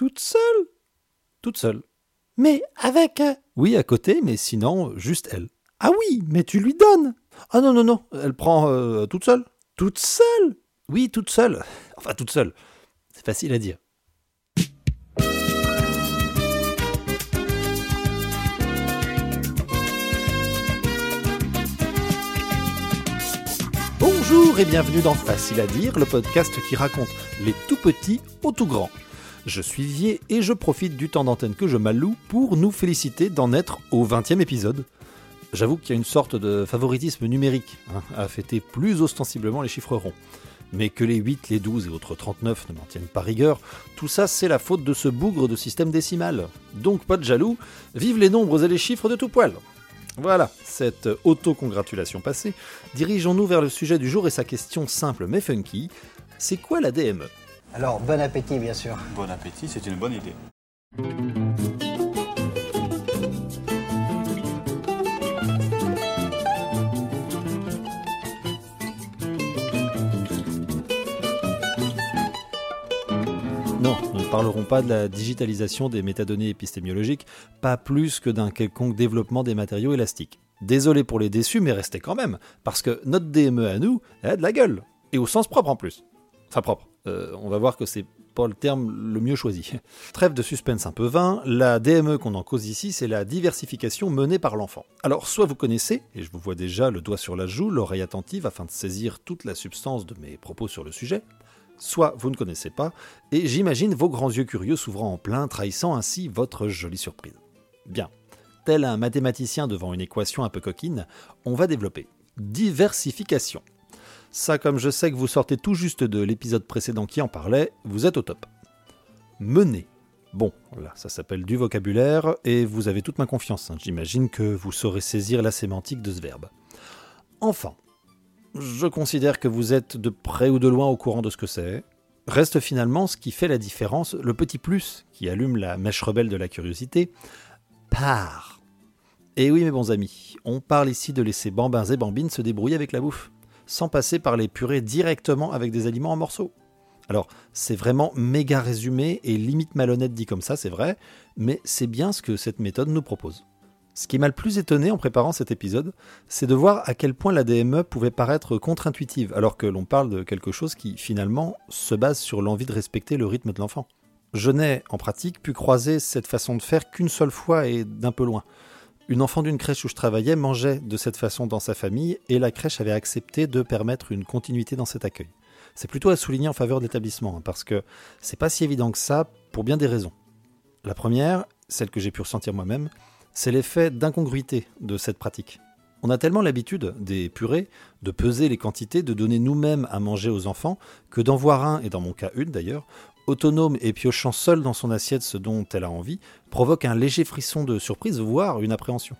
Toute seule Toute seule. Mais avec... euh, Oui, à côté, mais sinon, juste elle. Ah oui, mais tu lui donnes. Ah non, non, non, elle prend euh, toute seule. Toute seule? Oui, toute seule. Enfin, toute seule. C'est facile à dire. Bonjour et bienvenue dans Facile à dire, le podcast qui raconte les tout petits aux tout grands. Je suis Vier et je profite du temps d'antenne que je m'alloue pour nous féliciter d'en être au 20e épisode. J'avoue qu'il y a une sorte de favoritisme numérique hein, à fêter plus ostensiblement les chiffres ronds. Mais que les 8, les 12 et autres 39 ne m'en tiennent pas rigueur, tout ça c'est la faute de ce bougre de système décimal. Donc pas de jaloux, vive les nombres et les chiffres de tout poil. Voilà, cette auto-congratulation passée, dirigeons-nous vers le sujet du jour et sa question simple mais funky. C'est quoi la DME Alors, bon appétit, bien sûr. Bon appétit, c'est une bonne idée. Non, nous ne parlerons pas de la digitalisation des métadonnées épistémiologiques, pas plus que d'un quelconque développement des matériaux élastiques. Désolé pour les déçus, mais restez quand même, parce que notre DME à nous, elle a de la gueule, et au sens propre en plus. Enfin propre, Euh, on va voir que c'est pas le terme le mieux choisi. Trêve de suspense un peu vain, la DME qu'on en cause ici, c'est la diversification menée par l'enfant. Alors, soit vous connaissez, et je vous vois déjà le doigt sur la joue, l'oreille attentive afin de saisir toute la substance de mes propos sur le sujet, soit vous ne connaissez pas, et j'imagine vos grands yeux curieux s'ouvrant en plein, trahissant ainsi votre jolie surprise. Bien, tel un mathématicien devant une équation un peu coquine, on va développer diversification. Ça, comme je sais que vous sortez tout juste de l'épisode précédent qui en parlait, vous êtes au top. Mener. Bon, là, ça s'appelle du vocabulaire, et vous avez toute ma confiance. hein. J'imagine que vous saurez saisir la sémantique de ce verbe. Enfin, je considère que vous êtes de près ou de loin au courant de ce que c'est. Reste finalement ce qui fait la différence, le petit plus qui allume la mèche rebelle de la curiosité. Part. Et oui, mes bons amis, on parle ici de laisser bambins et bambines se débrouiller avec la bouffe, sans passer par les purées directement avec des aliments en morceaux. Alors, c'est vraiment méga résumé et limite malhonnête dit comme ça, c'est vrai, mais c'est bien ce que cette méthode nous propose. Ce qui m'a le plus étonné en préparant cet épisode, c'est de voir à quel point la DME pouvait paraître contre-intuitive, alors que l'on parle de quelque chose qui, finalement, se base sur l'envie de respecter le rythme de l'enfant. Je n'ai, en pratique, pu croiser cette façon de faire qu'une seule fois et d'un peu loin. Une enfant d'une crèche où je travaillais mangeait de cette façon dans sa famille et la crèche avait accepté de permettre une continuité dans cet accueil. C'est plutôt à souligner en faveur de l'établissement, hein, parce que c'est pas si évident que ça pour bien des raisons. La première, celle que j'ai pu ressentir moi-même, c'est l'effet d'incongruité de cette pratique. On a tellement l'habitude des purées de peser les quantités, de donner nous-mêmes à manger aux enfants, que d'en voir un, et dans mon cas une d'ailleurs, autonome et piochant seul dans son assiette ce dont elle a envie, provoque un léger frisson de surprise, voire une appréhension.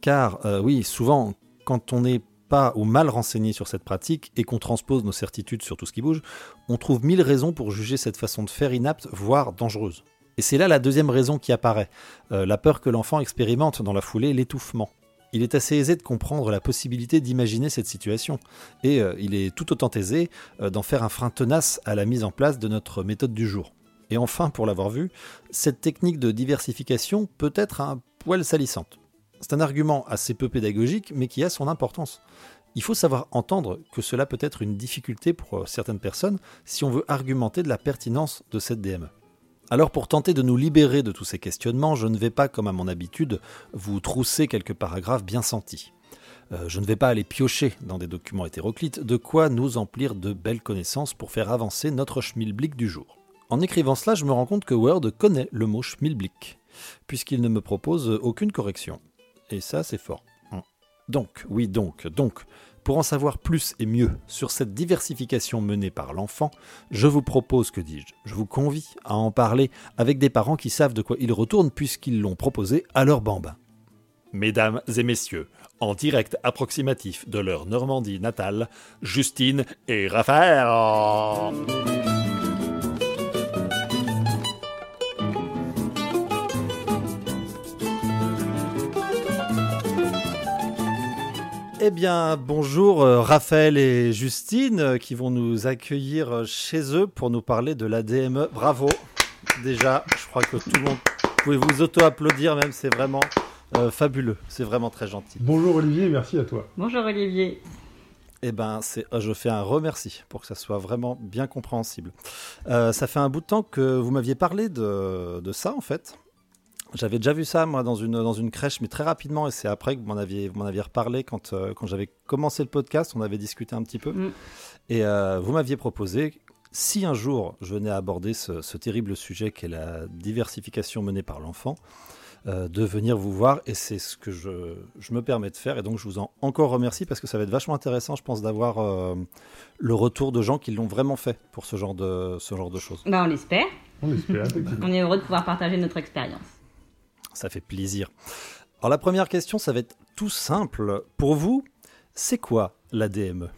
Car, euh, oui, souvent, quand on n'est pas ou mal renseigné sur cette pratique et qu'on transpose nos certitudes sur tout ce qui bouge, on trouve mille raisons pour juger cette façon de faire inapte, voire dangereuse. Et c'est là la deuxième raison qui apparaît, euh, la peur que l'enfant expérimente dans la foulée l'étouffement. Il est assez aisé de comprendre la possibilité d'imaginer cette situation, et euh, il est tout autant aisé euh, d'en faire un frein tenace à la mise en place de notre méthode du jour. Et enfin, pour l'avoir vu, cette technique de diversification peut être un poil salissante. C'est un argument assez peu pédagogique, mais qui a son importance. Il faut savoir entendre que cela peut être une difficulté pour euh, certaines personnes si on veut argumenter de la pertinence de cette DME. Alors pour tenter de nous libérer de tous ces questionnements, je ne vais pas, comme à mon habitude, vous trousser quelques paragraphes bien sentis. Euh, je ne vais pas aller piocher dans des documents hétéroclites, de quoi nous emplir de belles connaissances pour faire avancer notre schmilblick du jour. En écrivant cela, je me rends compte que Word connaît le mot schmilblick, puisqu'il ne me propose aucune correction. Et ça, c'est fort. Hum. Donc, oui donc, donc, pour en savoir plus et mieux sur cette diversification menée par l'enfant, je vous propose, que dis-je, je vous convie à en parler avec des parents qui savent de quoi ils retournent puisqu'ils l'ont proposé à leur bambin. Mesdames et messieurs, en direct approximatif de leur Normandie natale, Justine et Raphaël. Eh bien, bonjour euh, Raphaël et Justine euh, qui vont nous accueillir euh, chez eux pour nous parler de la DME. Bravo, déjà, je crois que tout le monde, pouvez vous auto-applaudir même, c'est vraiment euh, fabuleux, c'est vraiment très gentil. Bonjour Olivier, merci à toi. Bonjour Olivier. Eh ben, c'est, euh, je fais un remercie pour que ça soit vraiment bien compréhensible. Euh, ça fait un bout de temps que vous m'aviez parlé de, de ça, en fait. J'avais déjà vu ça, moi, dans une, dans une crèche, mais très rapidement, et c'est après que vous m'en aviez, vous m'en aviez reparlé quand, euh, quand j'avais commencé le podcast, on avait discuté un petit peu. Mm. Et euh, vous m'aviez proposé, si un jour je venais à aborder ce, ce terrible sujet qu'est la diversification menée par l'enfant, euh, de venir vous voir, et c'est ce que je, je me permets de faire, et donc je vous en encore remercie, parce que ça va être vachement intéressant, je pense, d'avoir euh, le retour de gens qui l'ont vraiment fait pour ce genre de, ce genre de choses. Bah, on l'espère. On espère, effectivement. On est heureux de pouvoir partager notre expérience. Ça fait plaisir. Alors la première question, ça va être tout simple. Pour vous, c'est quoi la DME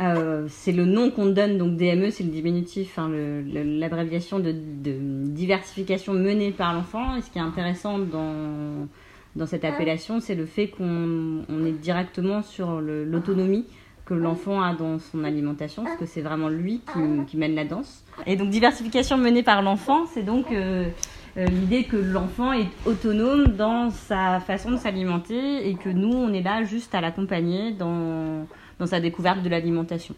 Euh, c'est le nom qu'on donne, donc DME, c'est le diminutif, hein, l'abréviation de, diversification menée par l'enfant. Et ce qui est intéressant dans, cette appellation, c'est le fait qu'on on est directement sur l'autonomie que l'enfant a dans son alimentation, parce que c'est vraiment lui qui, qui mène la danse. Et donc diversification menée par l'enfant, c'est donc euh, euh, l'idée que l'enfant est autonome dans sa façon de s'alimenter et que nous, on est là juste à l'accompagner dans, dans sa découverte de l'alimentation.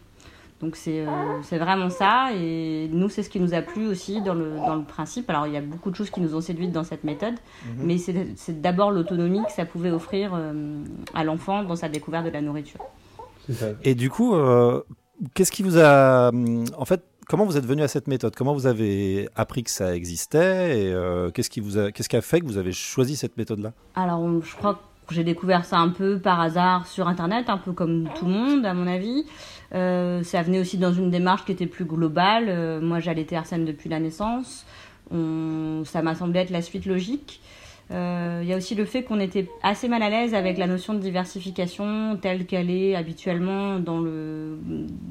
Donc c'est euh, c'est vraiment ça et nous c'est ce qui nous a plu aussi dans le, dans le principe. Alors il y a beaucoup de choses qui nous ont séduites dans cette méthode, mais c'est c'est d'abord l'autonomie que ça pouvait offrir euh, à l'enfant dans sa découverte de la nourriture. Ça. Et du coup, euh, qu'est-ce qui vous a... hum, En fait, comment vous êtes venu à cette méthode? Comment vous avez appris que ça existait Et euh, qu'est-ce qui, vous a... qu'est-ce qui a fait que vous avez choisi cette méthode-là? Alors, on- je crois que j'ai découvert ça un peu par hasard sur Internet, un peu comme tout le monde, à mon avis. Euh, ça venait aussi dans une démarche qui était plus globale. Euh, moi, j'allaitais Arsène depuis la naissance. On- ça m'a semblé être la suite logique. Euh, Il y a aussi le fait qu'on était assez mal à l'aise avec la notion de diversification telle qu'elle est habituellement dans le,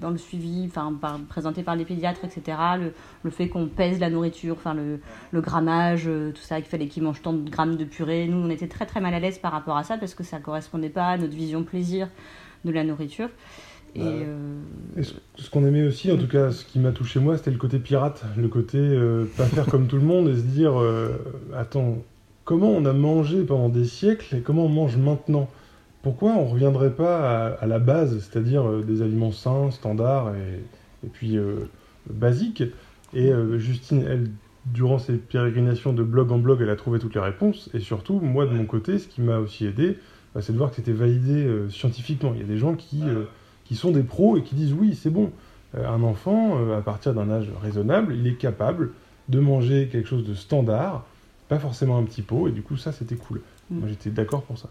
dans le suivi, enfin, par, présentée par les pédiatres, etc. Le, le fait qu'on pèse la nourriture, enfin, le, le grammage, euh, tout ça, qu'il fallait qu'ils mangent tant de grammes de purée. Nous, on était très très mal à l'aise par rapport à ça parce que ça correspondait pas à notre vision plaisir de la nourriture. Et Bah, euh, Et ce, ce qu'on aimait aussi, en tout cas, ce qui m'a touché moi, c'était le côté pirate, le côté euh, pas faire comme tout le monde et se dire, euh, attends, comment on a mangé pendant des siècles et comment on mange maintenant? Pourquoi on reviendrait pas à, à la base, c'est-à-dire euh, des aliments sains, standards et, et puis euh, basiques? Et euh, Justine, elle, durant ses pérégrinations de blog en blog, elle a trouvé toutes les réponses. Et surtout, moi, de mon côté, ce qui m'a aussi aidé, bah, c'est de voir que c'était validé scientifiquement. Il y a des gens qui, qui sont des pros et qui disent oui, c'est bon. Un enfant, à partir d'un âge raisonnable, il est capable de manger quelque chose de standard, pas forcément un petit pot, et du coup, ça, c'était cool. Mm. Moi, j'étais d'accord pour ça.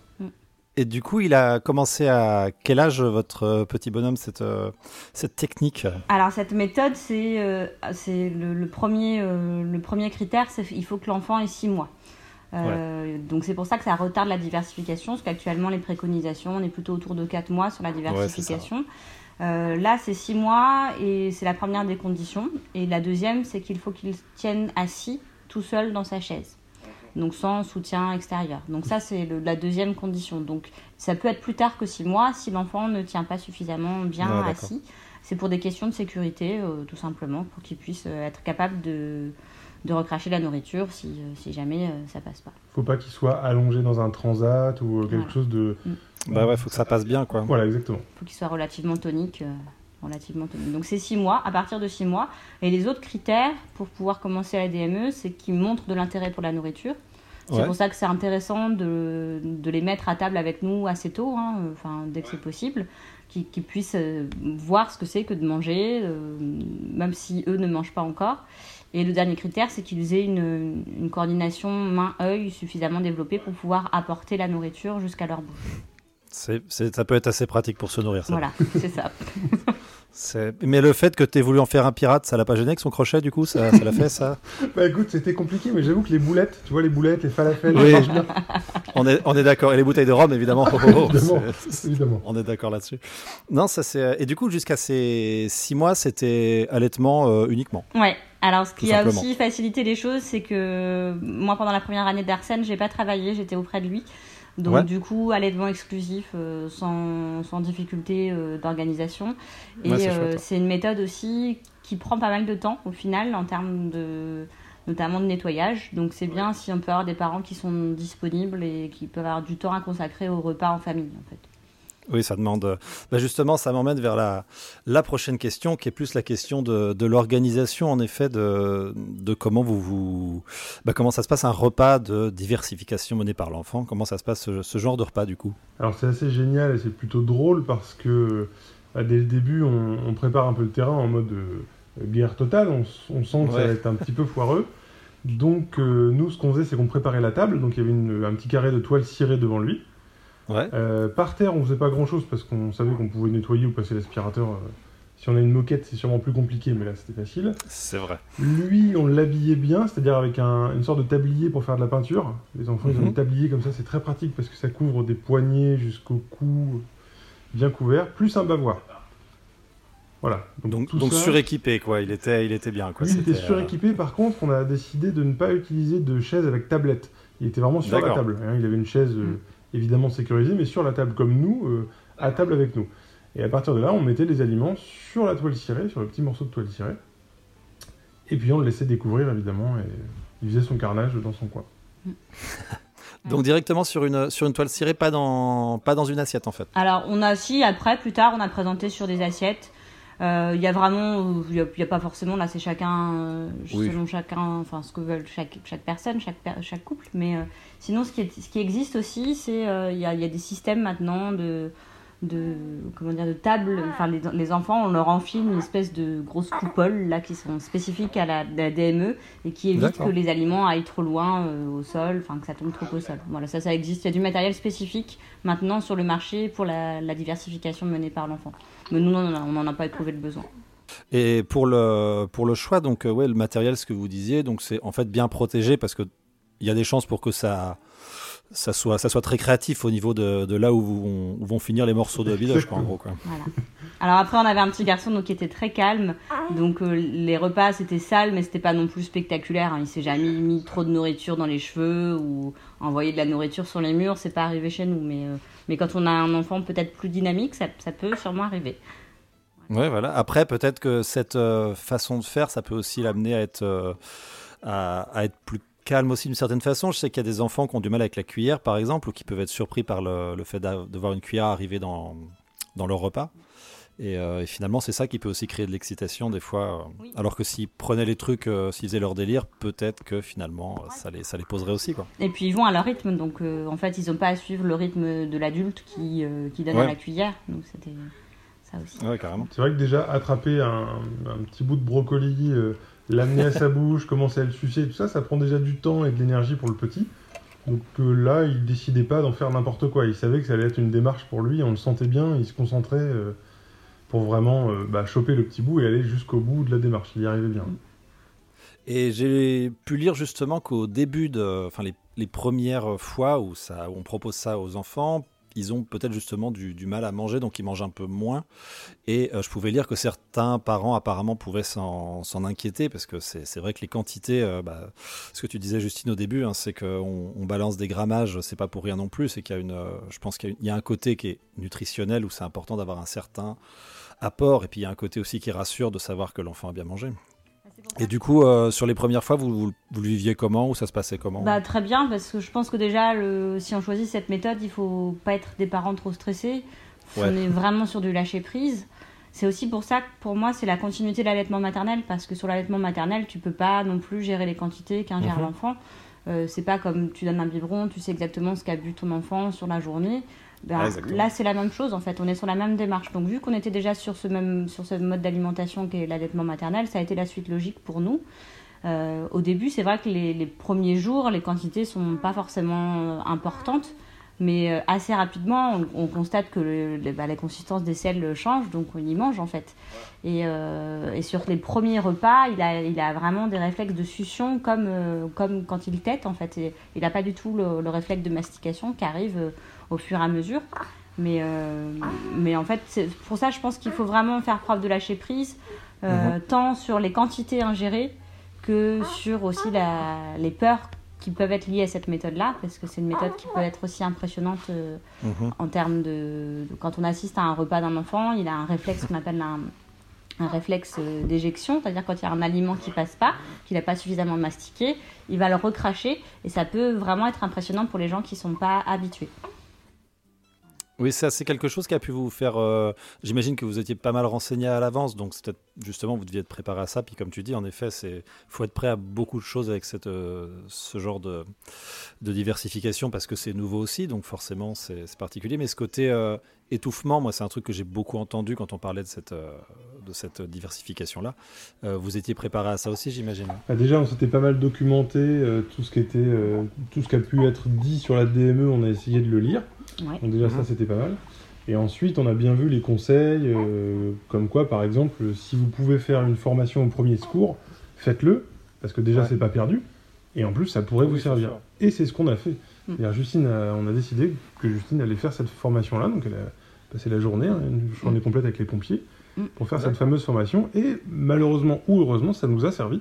Et du coup, il a commencé à quel âge, votre euh, petit bonhomme, cette, euh, cette technique? Alors cette méthode, c'est euh, c'est le, le premier, euh, le premier critère, c'est il faut que l'enfant ait 6 mois. Euh, Donc c'est pour ça que ça retarde la diversification, parce qu'actuellement les préconisations, on est plutôt autour de 4 mois sur la diversification. Euh, là, c'est 6 mois et c'est la première des conditions. Et la deuxième, c'est qu'il faut qu'il tienne assis tout seul dans sa chaise. Donc sans soutien extérieur. Donc ça, c'est la deuxième condition. Donc ça peut être plus tard que 6 mois si l'enfant ne tient pas suffisamment bien assis. C'est pour des questions de sécurité, euh, tout simplement, pour qu'il puisse euh, être capable de, de recracher la nourriture si, euh, si jamais euh, ça passe pas. Faut pas qu'il soit allongé dans un transat ou quelque Voilà. chose de. Bah ouais, faut que ça passe bien, quoi. Voilà, exactement. Il faut qu'il soit relativement tonique. euh, relativement. Donc c'est 6 mois, à partir de 6 mois. Et les autres critères pour pouvoir commencer la DME, c'est qu'il montre de l'intérêt pour la nourriture. C'est Ouais. pour ça que c'est intéressant de, de les mettre à table avec nous assez tôt, hein, enfin, dès que c'est possible, qu'ils qu'ils puissent euh, voir ce que c'est que de manger, euh, même si eux ne mangent pas encore. Et le dernier critère, c'est qu'ils aient une, une coordination main-œil suffisamment développée pour pouvoir apporter la nourriture jusqu'à leur bouche. Ça peut être assez pratique pour se nourrir, ça. Voilà, c'est ça. Mais le fait que tu aies voulu en faire un pirate, ça l'a pas gêné avec son crochet, du coup Ça, ça l'a fait, ça Bah écoute, c'était compliqué, mais j'avoue que les boulettes, tu vois, les boulettes, les falafels, Oui. ça marche bien, on est, on est d'accord. Et les bouteilles de rhum, évidemment. Oh, oh, oh, Évidemment. On est d'accord là-dessus. Non, ça c'est. Et du coup, jusqu'à ces six mois, c'était allaitement euh, uniquement. Ouais. Alors, ce Tout qui a simplement. aussi facilité les choses, c'est que moi, pendant la première année d'Arsène, j'ai pas travaillé, j'étais auprès de lui. Donc, Ouais. du coup, allaitement exclusif, euh, sans, sans difficulté euh, d'organisation. Et Ouais, c'est euh, c'est une méthode aussi qui prend pas mal de temps, au final, en termes de, notamment de nettoyage. Donc c'est bien si on peut avoir des parents qui sont disponibles et qui peuvent avoir du temps à consacrer au repas en famille en fait. Oui, ça demande. Bah justement, ça m'emmène vers la, la prochaine question, qui est plus la question de, de l'organisation, en effet, de, de comment vous, vous bah comment ça se passe un repas de diversification mené par l'enfant? Comment ça se passe ce, ce, genre de repas du coup? Alors c'est assez génial et c'est plutôt drôle parce que bah, dès le début, on, on, prépare un peu le terrain en mode euh, guerre totale. On, on sent que ouais. ça va être un petit peu foireux. Donc euh, nous, ce qu'on faisait, c'est qu'on préparait la table. Donc il y avait une, un petit carré de toile cirée devant lui. Ouais. Euh, par terre, on faisait pas grand chose parce qu'on savait qu'on pouvait nettoyer ou passer l'aspirateur. Euh, si on a une moquette, c'est sûrement plus compliqué, mais là c'était facile. C'est vrai. Lui, on l'habillait bien, c'est-à-dire avec un, une sorte de tablier pour faire de la peinture. Les enfants, mm -hmm. ils ont des tabliers comme ça, c'est très pratique parce que ça couvre des poignets jusqu'au cou, bien couvert, plus un bavoir. Voilà. Donc, donc, donc ça, suréquipé, quoi. Il était, il était bien, quoi. Oui, il était suréquipé. Euh... Par contre, on a décidé de ne pas utiliser de chaise avec tablette. Il était vraiment sur la table. Hein. Il avait une chaise. Mm évidemment sécurisé, mais sur la table comme nous, euh, à table avec nous. Et à partir de là, on mettait les aliments sur la toile cirée, sur le petit morceau de toile cirée. Et puis on le laissait découvrir, évidemment, et il faisait son carnage dans son coin. Donc directement sur une, sur une toile cirée, pas dans, pas dans une assiette en fait. Alors on a aussi, après, plus tard, on a présenté sur des assiettes. Il euh, y a vraiment, il n'y a, a, pas forcément, là c'est chacun, euh, oui. selon chacun, enfin ce que veulent chaque, chaque personne, chaque, chaque couple. Mais euh, sinon, ce qui, est, ce qui existe aussi, c'est il y, a, y a des systèmes maintenant de, de comment dire de table enfin les, les, enfants on leur enfile une espèce de grosse coupole là qui sont spécifiques à la, la DME et qui évitent que les aliments aillent trop loin euh, au sol enfin que ça tombe trop au sol. Voilà ça ça existe. Il y a du matériel spécifique maintenant sur le marché pour la, la diversification menée par l'enfant. Mais nous on n'en a pas éprouvé le besoin. Et pour le pour le choix donc euh, ouais le matériel ce que vous disiez donc c'est en fait bien protégé parce que il y a des chances pour que ça ça soit, ça soit très créatif au niveau de, de là où vont, où vont, finir les morceaux de bidoche, quoi, en gros. Quoi. Voilà. Alors après, on avait un petit garçon donc, qui était très calme. Donc euh, les repas, c'était sale, mais c'était pas non plus spectaculaire. Hein. Il s'est jamais mis trop de nourriture dans les cheveux ou envoyé de la nourriture sur les murs. C'est pas arrivé chez nous. Mais, euh, mais quand on a un enfant peut-être plus dynamique, ça, ça peut sûrement arriver. Ouais, voilà. Après, peut-être que cette euh, façon de faire, ça peut aussi l'amener à être, euh, à, à être plus calme aussi d'une certaine façon. Je sais qu'il y a des enfants qui ont du mal avec la cuillère, par exemple, ou qui peuvent être surpris par le, le fait de voir une cuillère arriver dans, dans leur repas. Et, euh, et finalement, c'est ça qui peut aussi créer de l'excitation des fois. Oui. Alors que s'ils prenaient les trucs, euh, s'ils faisaient leur délire, peut-être que finalement, ouais. ça, les, ça les poserait aussi. Quoi. Et puis ils vont à leur rythme, donc euh, en fait, ils n'ont pas à suivre le rythme de l'adulte qui, euh, qui donne ouais. à la cuillère. Donc c'était ça aussi. Ouais, carrément. C'est vrai que déjà, attraper un, un petit bout de brocoli euh, l'amener à sa bouche, commencer à le sucer, tout ça, ça prend déjà du temps et de l'énergie pour le petit. Donc euh, là, il décidait pas d'en faire n'importe quoi. Il savait que ça allait être une démarche pour lui, on le sentait bien, il se concentrait euh, pour vraiment euh, bah, choper le petit bout et aller jusqu'au bout de la démarche. Il y arrivait bien. Et j'ai pu lire justement qu'au début, de, enfin les, les, premières fois où, ça, où on propose ça aux enfants, ils ont peut-être justement du, mal à manger, donc ils mangent un peu moins. Et euh, je pouvais lire que certains parents apparemment pouvaient s'en inquiéter, parce que c'est vrai que les quantités, euh, bah, ce que tu disais Justine au début, hein, c'est qu'on on balance des grammages, c'est pas pour rien non plus, c'est qu'il y a une, euh, je pense qu'il y, y, a un côté qui est nutritionnel, où c'est important d'avoir un certain apport, et puis il y a un côté aussi qui rassure de savoir que l'enfant a bien mangé. Et du coup, euh, sur les premières fois, vous, vous, vous, le viviez comment ou ça se passait comment bah, Très bien, parce que je pense que déjà, le, si on choisit cette méthode, il faut pas être des parents trop stressés. Ouais. On est vraiment sur du lâcher prise. C'est aussi pour ça que pour moi, c'est la continuité de l'allaitement maternel, parce que sur l'allaitement maternel, tu peux pas non plus gérer les quantités qu'ingère mmh. l'enfant. Euh, c'est pas comme tu donnes un biberon, tu sais exactement ce qu'a bu ton enfant sur la journée. Ben, là, c'est la même chose en fait. On est sur la même démarche. Donc, vu qu'on était déjà sur ce même sur ce mode d'alimentation qui est l'allaitement maternel, ça a été la suite logique pour nous. Euh, au début, c'est vrai que les, les, premiers jours, les quantités sont pas forcément euh, importantes, mais euh, assez rapidement, on, on constate que le, le, bah, la consistance des selles change, donc on y mange en fait. Et, euh, et, sur les premiers repas, il a, il a vraiment des réflexes de succion comme, euh, comme quand il tète en fait. Et, il n'a pas du tout le, le, réflexe de mastication qui arrive au fur et à mesure. Mais, euh, mais en fait, pour ça, je pense qu'il faut vraiment faire preuve de lâcher prise, euh, mmh. tant sur les quantités ingérées que sur aussi la, les peurs qui peuvent être liées à cette méthode-là, parce que c'est une méthode qui peut être aussi impressionnante euh, mmh. en termes de, de, Quand on assiste à un repas d'un enfant, il a un réflexe qu'on appelle un, un réflexe d'éjection, c'est-à-dire quand il y a un aliment qui passe pas, qu'il n'a pas suffisamment mastiqué, il va le recracher et ça peut vraiment être impressionnant pour les gens qui sont pas habitués. Oui, ça c'est quelque chose qui a pu vous faire. euh, J'imagine que vous étiez pas mal renseigné à l'avance, donc c'est peut-être justement vous deviez être préparé à ça. Puis comme tu dis, en effet, c'est faut être prêt à beaucoup de choses avec cette euh, ce genre de, de diversification parce que c'est nouveau aussi, donc forcément c'est c'est particulier. Mais ce côté euh, étouffement, moi c'est un truc que j'ai beaucoup entendu quand on parlait de cette euh, de cette diversification là. vous étiez préparé à ça aussi, j'imagine. Ah, déjà, on s'était pas mal documenté euh, tout ce qui était, euh, tout ce qui a pu être dit sur la DME. On a essayé de le lire. Ouais. Donc déjà, ça, c'était pas mal. Et ensuite, on a bien vu les conseils, euh, comme quoi, par exemple, si vous pouvez faire une formation au premier secours, faites-le, parce que déjà, Ouais. c'est pas perdu. Et en plus, ça pourrait Oui, vous servir. Et c'est ce qu'on a fait. Mm. Justine, a- on a décidé que Justine allait faire cette formation-là. Donc, elle a passé la journée, hein, une journée complète avec les pompiers, Mm. pour faire cette fameuse formation. Et malheureusement ou heureusement, ça nous a servi.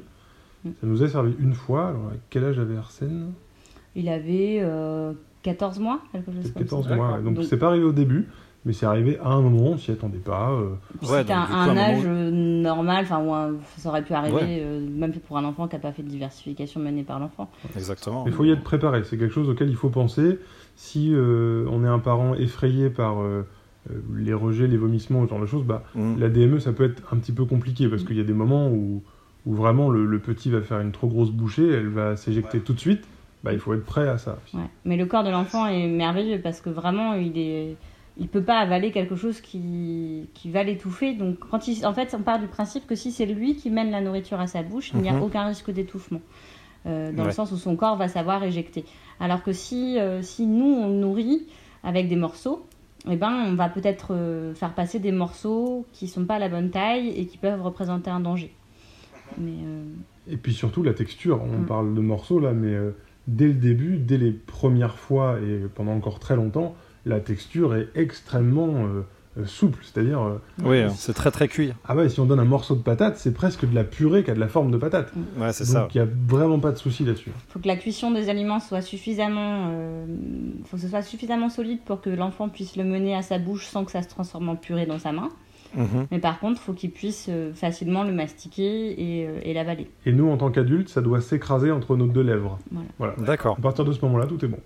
Mm. Ça nous a servi une fois. Alors, à quel âge avait Arsène? Il avait euh, 14 mois, quelque chose comme 14 ça. mois. Donc- c'est pas arrivé au début, mais c'est arrivé à un moment, on s'y attendait pas. euh, Ouais, c'était donc, un, moment- âge euh, normal, enfin, ça aurait pu arriver, Ouais. euh, même pour un enfant qui n'a pas fait de diversification menée par l'enfant. Exactement. Il faut y être préparé, c'est quelque chose auquel il faut penser. Si euh, on est un parent effrayé par euh, les rejets, les vomissements, ce genre de choses, bah, Mm. la DME, ça peut être un petit peu compliqué parce qu'il y a des moments où, où vraiment le, le petit va faire une trop grosse bouchée, elle va s'éjecter tout de suite. Bah, il faut être prêt à ça. Ouais. Mais le corps de l'enfant est merveilleux parce que vraiment, il est. Il peut pas avaler quelque chose qui, qui va l'étouffer. Donc, quand il, en fait, on part du principe que si c'est lui qui mène la nourriture à sa bouche, il n'y a Mhm. aucun risque d'étouffement. Euh, dans le sens où son corps va savoir éjecter. Alors que si, euh, si nous, on nourrit avec des morceaux, eh ben, on va peut-être euh, faire passer des morceaux qui sont pas à la bonne taille et qui peuvent représenter un danger. Mais Et puis surtout la texture, on Mm. parle de morceaux là, mais dès le début, dès les premières fois et pendant encore très longtemps, la texture est extrêmement euh, euh, souple. C'est-à-dire, euh, Oui, c'est très très cuit. ah ouais, si on donne un morceau de patate, c'est presque de la purée qui a de la forme de patate. Ouais, c'est ça. Donc il n'y a vraiment pas de souci là-dessus. faut que la cuisson des aliments soit suffisamment, euh, faut que ce soit suffisamment solide pour que l'enfant puisse le mener à sa bouche sans que ça se transforme en purée dans sa main. Mhm. Mais par contre, faut qu'il puisse facilement le mastiquer et, euh, et l'avaler. Et nous, en tant qu'adultes, ça doit s'écraser entre nos deux lèvres. Voilà. D'accord. À partir de ce moment-là, tout est bon.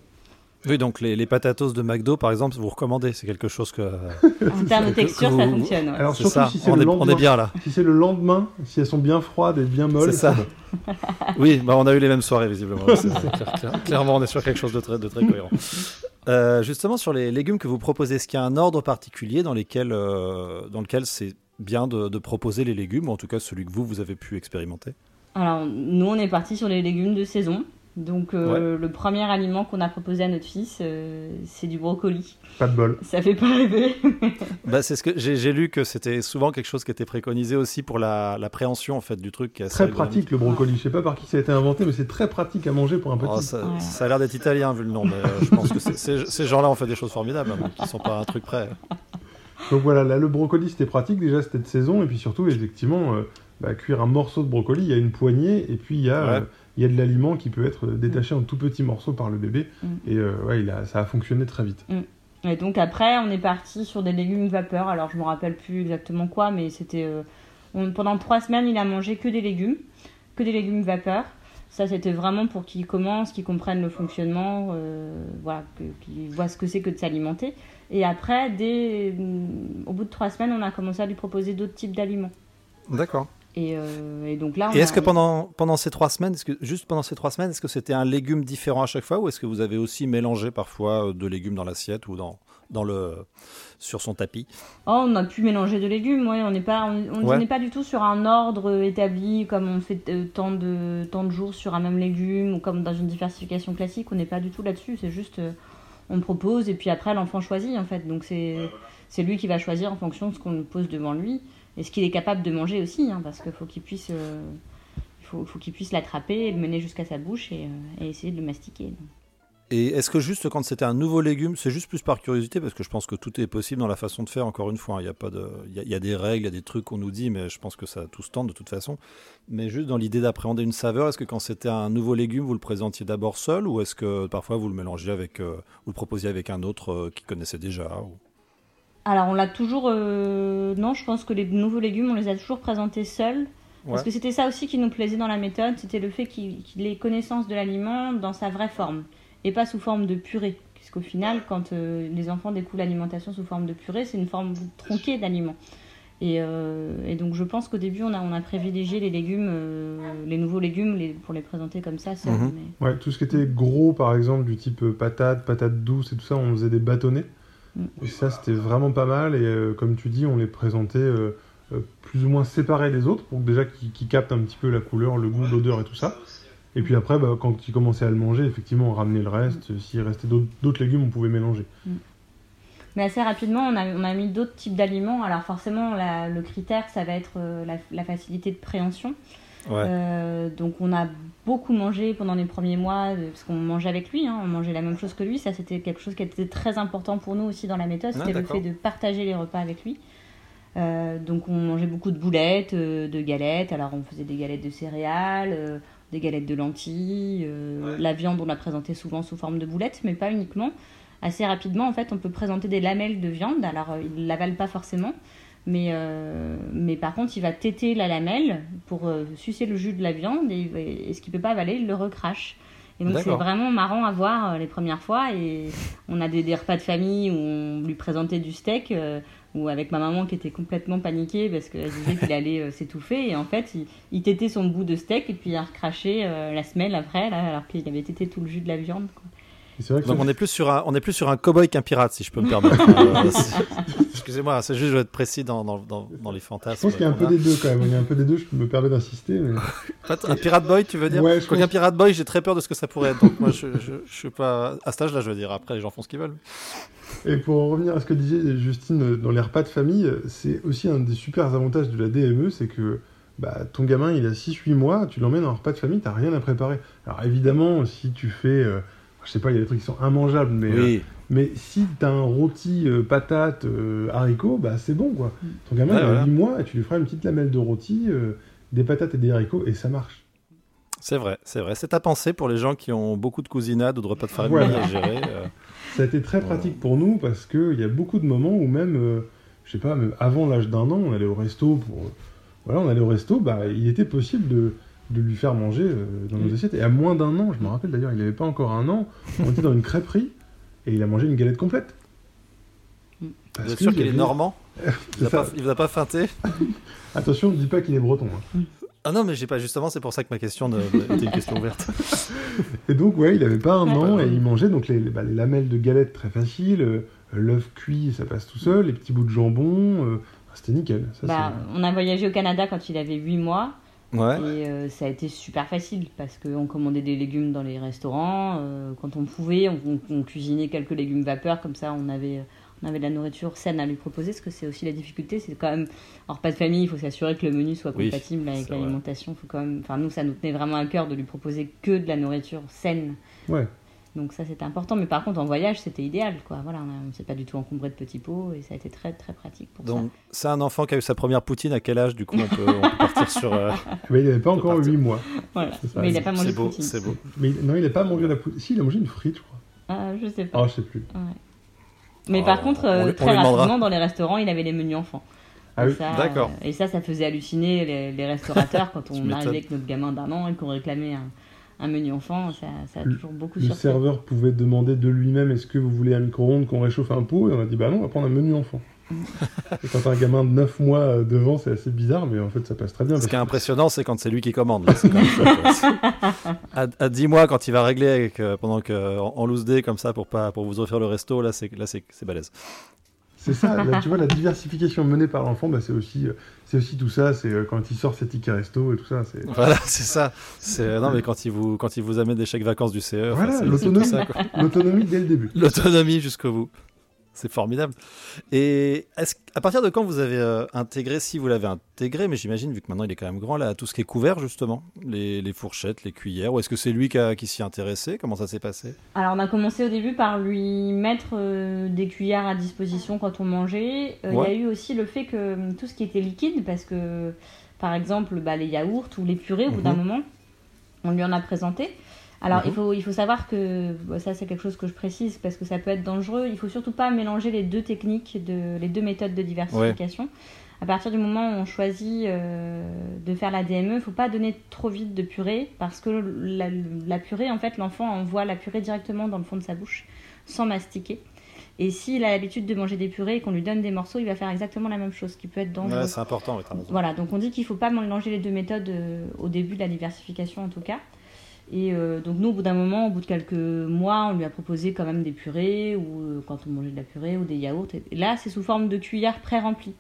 Oui, donc les, les patatos de McDo, par exemple, vous recommandez. C'est quelque chose que. En termes de texture, ça fonctionne. ouais. Alors C'est surtout ça. si c'est On le est, on lendemain. est bien là. Si c'est le lendemain, si elles sont bien froides et bien molles, C'est ça. Oui, bah on a eu les mêmes soirées visiblement. C'est- clair- clair- clairement, on est sur quelque chose de très, de très cohérent. Euh, justement, sur les légumes que vous proposez, est-ce qu'il y a un ordre particulier dans, lesquels, euh, dans lequel c'est bien de, de proposer les légumes, ou en tout cas celui que vous, vous avez pu expérimenter? Alors, nous, on est parti sur les légumes de saison. Donc, euh, le premier aliment qu'on a proposé à notre fils, euh, c'est du brocoli. Pas de bol. Ça fait pas rêver. bah, c'est ce que j'ai lu que c'était souvent quelque chose qui était préconisé aussi pour la, la préhension en fait du truc. qui est assez Très pratique le brocoli. Je sais pas par qui ça a été inventé, mais c'est très pratique à manger pour un petit. Oh, ça, Ouais. ça a l'air d'être italien vu le nom, mais euh, je pense que c'est- c'est- ces gens-là ont fait des choses formidables, hein, qui sont pas un truc près. Donc voilà, là, le brocoli c'était pratique, déjà c'était de saison, et puis surtout, effectivement, euh, bah, cuire un morceau de brocoli, il y a une poignée, et puis il y, a, Ouais. Il y a de l'aliment qui peut être détaché en tout petits morceaux par le bébé, Mm. et euh, ouais, il a, ça a fonctionné très vite. Et donc après, on est parti sur des légumes vapeur. Alors je me rappelle plus exactement quoi, mais c'était euh, on- pendant trois semaines, il a mangé que des légumes, que des légumes vapeur. Ça, c'était vraiment pour qu'il commence, qu'il comprenne le fonctionnement, euh, voilà, qu'il voit ce que c'est que de s'alimenter. Et après, dès, mm, au bout de trois semaines, on a commencé à lui proposer d'autres types d'aliments. D'accord. Et, euh, et donc là, Et est-ce a- que pendant, pendant ces trois semaines, est-ce que, juste pendant ces trois semaines, est-ce que c'était un légume différent à chaque fois ou est-ce que vous avez aussi mélangé parfois euh, de légumes dans l'assiette ou dans, dans le, sur son tapis? Oh, on a pu mélanger de légumes, ouais, on n'est pas, on, on Ouais. pas du tout sur un ordre établi comme on fait euh, tant de tant de jours sur un même légume ou comme dans une diversification classique, on n'est pas du tout là-dessus. C'est juste, euh, on propose et puis après l'enfant choisit en fait. Donc c'est c'est lui qui va choisir en fonction de ce qu'on pose devant lui et ce qu'il est capable de manger aussi, hein, parce qu'il faut qu'il puisse, euh, faut, puisse l'attraper, le mener jusqu'à sa bouche et, euh, essayer de le mastiquer. Et est-ce que juste quand c'était un nouveau légume, c'est juste plus par curiosité parce que je pense que tout est possible dans la façon de faire. Encore une fois, hein, il y a pas de, y, a- des règles, il y a des trucs qu'on nous dit, mais je pense que ça tout se tente de toute façon. Mais juste dans l'idée d'appréhender une saveur, est-ce que quand c'était un nouveau légume, vous le présentiez d'abord seul ou est-ce que parfois vous le mélangez avec, euh, vous le proposiez avec un autre euh, qui connaissait déjà. Alors, on l'a toujours... euh, Non, je pense que les nouveaux légumes, on les a toujours présentés seuls. Parce Ouais. que c'était ça aussi qui nous plaisait dans la méthode, c'était le fait qu'il qu'il ait connaissance de l'aliment dans sa vraie forme, et pas sous forme de purée. Puisqu'au final, quand euh, les enfants découvrent l'alimentation sous forme de purée, c'est une forme tronquée d'aliment. Et, euh, et donc je pense qu'au début, on a, on a privilégié les légumes, euh, les nouveaux légumes, les- pour les présenter comme ça. seuls, Mhm. mais- Ouais, tout ce qui était gros, par exemple, du type euh, patate, patate douce et tout ça, on faisait des bâtonnets. Mm. Et ça, c'était vraiment pas mal. Et euh, comme tu dis, on les présentait euh, euh, plus ou moins séparés des autres, pour déjà qu'ils captent un petit peu la couleur, le goût, l'odeur et tout ça. Et puis après, bah, quand ils commençaient à le manger, effectivement, on ramenait le reste. S'il restait d'autres légumes, on pouvait mélanger. Mais assez rapidement, on a, mis d'autres types d'aliments. Alors forcément, le critère, ça va être la facilité de préhension. Ouais. Euh, donc on a beaucoup mangé pendant les premiers mois, euh, parce qu'on mangeait avec lui, hein, on mangeait la même chose que lui. Ça, c'était quelque chose qui était très important pour nous aussi dans la méthode, Ah, c'était le fait de partager les repas avec lui. Euh, donc on mangeait beaucoup de boulettes, euh, de galettes. Alors on faisait des galettes de céréales, euh, des galettes de lentilles. La viande, on la présentait souvent sous forme de boulettes, mais pas uniquement. Assez rapidement, en fait, on peut présenter des lamelles de viande. Alors euh, il l'avale pas forcément. Mais, euh, mais par contre, il va téter la lamelle pour euh, sucer le jus de la viande et, et ce qu'il peut pas avaler, il le recrache. Et donc c'est vraiment marrant à voir euh, les premières fois. Et on a des, des repas de famille où on lui présentait du steak, euh, ou avec ma maman qui était complètement paniquée parce qu'elle disait qu'il allait euh, s'étouffer. Et en fait, il, il tétait son bout de steak et puis il a recraché euh, la semelle après, là, alors qu'il avait tété tout le jus de la viande. quoi. C'est vrai que Donc on est plus sur un, on est plus sur un cow-boy qu'un pirate, si je peux me permettre. Euh, Excusez-moi, c'est juste je veux être précis dans, dans, dans, dans les fantasmes. je pense qu'il y a un peu des deux quand même. Il y a un peu des deux, je me permets d'insister. Mais... Un pirate boy, tu veux dire Ouais, je pense- pirate boy, j'ai très peur de ce que ça pourrait être. Donc moi, je, je, je suis pas à cet âge-là, je veux dire. Après, les gens font ce qu'ils veulent. Et pour en revenir à ce que disait Justine dans les repas de famille, c'est aussi un des super avantages de la DME, c'est que bah, ton gamin il a 6-8 mois, tu l'emmènes en repas de famille, t'as rien à préparer. Alors évidemment, si tu fais, euh, je sais pas, il y a des trucs qui sont immangeables, mais, euh, mais si t'as un rôti euh, patate euh, haricot, bah c'est bon quoi. Ton gamin Ouais, il a voilà. 8 mois et tu lui feras une petite lamelle de rôti, euh, des patates et des haricots et ça marche. c'est vrai, c'est vrai. C'est à penser pour les gens qui ont beaucoup de cousinade ou de repas de famille Voilà. à gérer. euh. Ça a été très pratique pour nous parce qu'il y a beaucoup de moments où même, euh, je sais pas, même avant l'âge d'un an, on allait au resto pour. voilà, on allait au resto, bah, il était possible de, de lui faire manger euh, dans nos assiettes. Et à moins d'un an, je me rappelle d'ailleurs, il n'avait pas encore un an, on était dans une crêperie et il a mangé une galette complète. Mm. Parce Vous êtes sûr qu'il est normand il vous, a ça. pas, il vous a pas feinté Attention, ne dis pas qu'il est breton. hein. Ah non, mais j'ai pas. Justement, c'est pour ça que ma question était une question ouverte. Et donc, ouais, il avait pas un an et il mangeait donc les, les- bah, les lamelles de galette très faciles, euh, l'œuf cuit, ça passe tout seul, les petits bouts de jambon, euh, c'était nickel. Ça, Bah, on a voyagé au Canada quand il avait 8 mois. Ouais. Et euh, ça a été super facile parce qu'on commandait des légumes dans les restaurants. euh, quand on pouvait, on, on- on cuisinait quelques légumes vapeur, comme ça on avait, on avait de la nourriture saine à lui proposer. Parce que c'est aussi la difficulté, c'est quand même, en repas de famille, il faut s'assurer que le menu soit Oui, compatible avec l'alimentation. Faut quand même, enfin, nous, ça nous tenait vraiment à cœur de lui proposer que de la nourriture saine. Ouais. Donc ça c'était important. Mais par contre, en voyage, c'était idéal. Quoi. Voilà, on ne s'est pas du tout encombré de petits pots et ça a été très très pratique pour ça. Donc, c'est un enfant qui a eu sa première poutine. À quel âge, du coup, on peut, on peut partir sur. euh, Mais il n'avait pas encore partir. 8 mois. Voilà. Ça. Mais il n'a pas mangé de beau, poutine. c'est beau. Mais non, il n'a pas mangé la poutine. Si, il a mangé une frite, je crois. Ah, je sais pas. Ah, je sais plus. Mais Oh, par contre, on euh, lui- très rapidement, dans les restaurants, il avait les menus enfants. Ah Et oui, ça, d'accord. euh, Et ça, ça faisait halluciner les, les restaurateurs quand on arrivait avec notre gamin d'un an et qu'on réclamait un, un menu enfant. Ça, ça a Le- toujours beaucoup Le surpris. serveur pouvait demander de lui-même est-ce que vous voulez un micro-ondes qu'on réchauffe un pot Et on a dit bah non, on va prendre un menu enfant. et quand t'as un gamin de 9 mois euh, devant, c'est assez bizarre, mais en fait ça passe très bien. Ce qui est impressionnant, c'est quand c'est lui qui commande. là, c'est quand même à, à 10 mois, quand il va régler avec, euh, pendant que, en, en loose day, comme ça, pour, pas, pour vous offrir le resto, là, c'est, là, c'est, c'est balèze. C'est ça, là, tu vois, la diversification menée par l'enfant, bah, c'est aussi, euh, c'est aussi tout ça. C'est euh, quand il sort ses tickets resto et tout ça. C'est Voilà, c'est ça. C'est, non, mais quand il, vous, quand il vous amène des chèques vacances du CE, Voilà, c'est, l'autonomie. ça, l'autonomie dès le début. L'autonomie jusqu'au bout. C'est formidable. Et est-ce, à partir de quand vous avez euh, intégré, si vous l'avez intégré, mais j'imagine, vu que maintenant il est quand même grand, là, tout ce qui est couvert, justement, les, les fourchettes, les cuillères, ou est-ce que c'est lui qui, s'y intéressait? Comment ça s'est passé? Alors, on a commencé au début par lui mettre euh, des cuillères à disposition quand on mangeait. Euh, Il Ouais. y a eu aussi le fait que tout ce qui était liquide, parce que, par exemple, bah, les yaourts ou les purées, au bout d'un Mhm. moment, on lui en a présenté. Alors, il, Mhm. faut, il faut savoir que, bon, ça c'est quelque chose que je précise parce que ça peut être dangereux, il faut surtout pas mélanger les deux techniques, de, les deux méthodes de diversification. À partir du moment où on choisit euh, de faire la DME, il faut pas donner trop vite de purée parce que la, la purée, en fait, l'enfant envoie la purée directement dans le fond de sa bouche sans mastiquer. Et s'il a l'habitude de manger des purées et qu'on lui donne des morceaux, il va faire exactement la même chose, ce qui peut être dangereux. Ouais, c'est important, oui. Voilà, donc on dit qu'il ne faut pas mélanger les deux méthodes euh, au début de la diversification en tout cas. Et euh, donc nous, au bout d'un moment, au bout de quelques mois, on lui a proposé quand même des purées, ou euh, quand on mangeait de la purée, ou des yaourts. Et là, c'est sous forme de cuillère pré-remplie.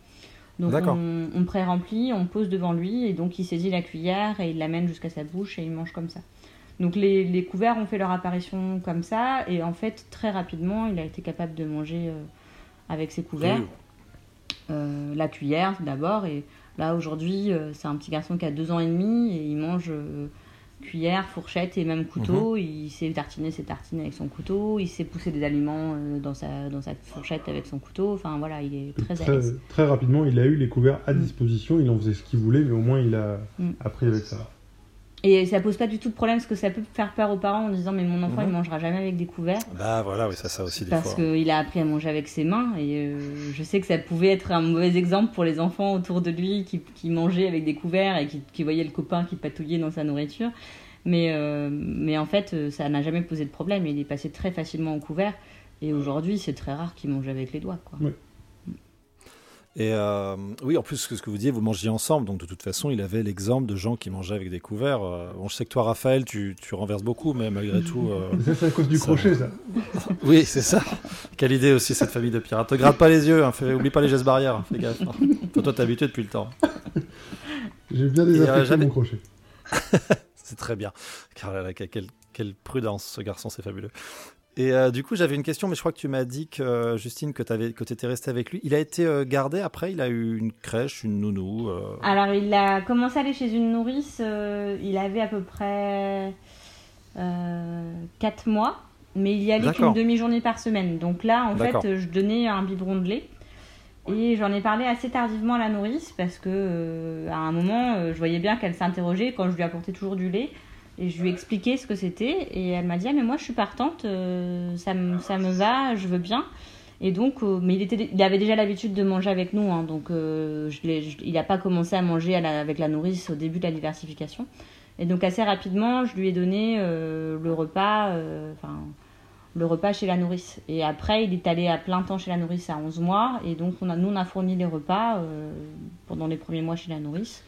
Donc on, on pré-remplit, on pose devant lui, et donc il saisit la cuillère et il l'amène jusqu'à sa bouche et il mange comme ça. Donc les, les couverts ont fait leur apparition comme ça, et en fait, très rapidement, il a été capable de manger euh, avec ses couverts. Oui. La cuillère d'abord et là aujourd'hui c'est un petit garçon qui a deux ans et demi et il mange cuillère, fourchette et même couteau. Il sait tartiner ses tartines avec son couteau, il sait pousser des aliments euh, dans, sa, dans sa fourchette avec son couteau. Enfin voilà, il est très Très, très rapidement, il a eu les couverts à Mm. disposition, il en faisait ce qu'il voulait, mais au moins il a Mm. appris avec ça. Et ça pose pas du tout de problème parce que ça peut faire peur aux parents en disant mais mon enfant Mhm. il mangera jamais avec des couverts. Bah voilà, oui, ça, ça aussi des parce qu'il a appris à manger avec ses mains et euh, je sais que ça pouvait être un mauvais exemple pour les enfants autour de lui qui, qui mangeaient avec des couverts et qui, qui voyaient le copain qui patouillait dans sa nourriture. Mais, euh, mais en fait, euh, ça n'a jamais posé de problème. Il est passé très facilement au couvert et aujourd'hui, c'est très rare qu'il mange avec les doigts. Quoi. Et euh, oui, en plus, ce que vous disiez, vous mangiez ensemble, donc de toute façon, il avait l'exemple de gens qui mangeaient avec des couverts. Euh, Bon, je sais que toi, Raphaël, tu, tu renverses beaucoup, mais malgré tout. euh, c'est à cause du Ça- crochet, ça. Oui, c'est ça. Quelle idée aussi, cette famille de pirates. Te gratte pas les yeux, hein, fais- oublie pas les gestes barrières, hein, fais gaffe. hein. Toi, toi, t'es habitué depuis le temps. J'ai bien euh, désaffecté j'avais- mon crochet. C'est très bien. Car là, là, quelle, quelle prudence, ce garçon, c'est fabuleux. Et euh, du coup, j'avais une question, mais je crois que tu m'as dit, que, euh, Justine, que tu étais restée avec lui. Il a été euh, gardé après, il a eu une crèche, une nounou. Alors, il a commencé à aller chez une nourrice. il avait à peu près 4 mois, mais il y allait qu'une demi-journée par semaine. Donc là, en fait, je donnais un biberon de lait. Et j'en ai parlé assez tardivement à la nourrice parce que à un moment, je voyais bien qu'elle s'interrogeait quand je lui apportais toujours du lait. Et je lui ai expliqué ce que c'était. Et elle m'a dit Ah, mais moi, je suis partante, euh, ça, me, ça me va, je veux bien. Et donc, euh, mais il, était, il avait déjà l'habitude de manger avec nous, hein, donc euh, il n'a pas commencé à manger avec la nourrice au début de la diversification. Et donc, assez rapidement, je lui ai donné le repas, enfin, le repas chez la nourrice. Et après, il est allé à plein temps chez la nourrice à 11 mois. Et donc, nous, on a fourni les repas pendant les premiers mois chez la nourrice.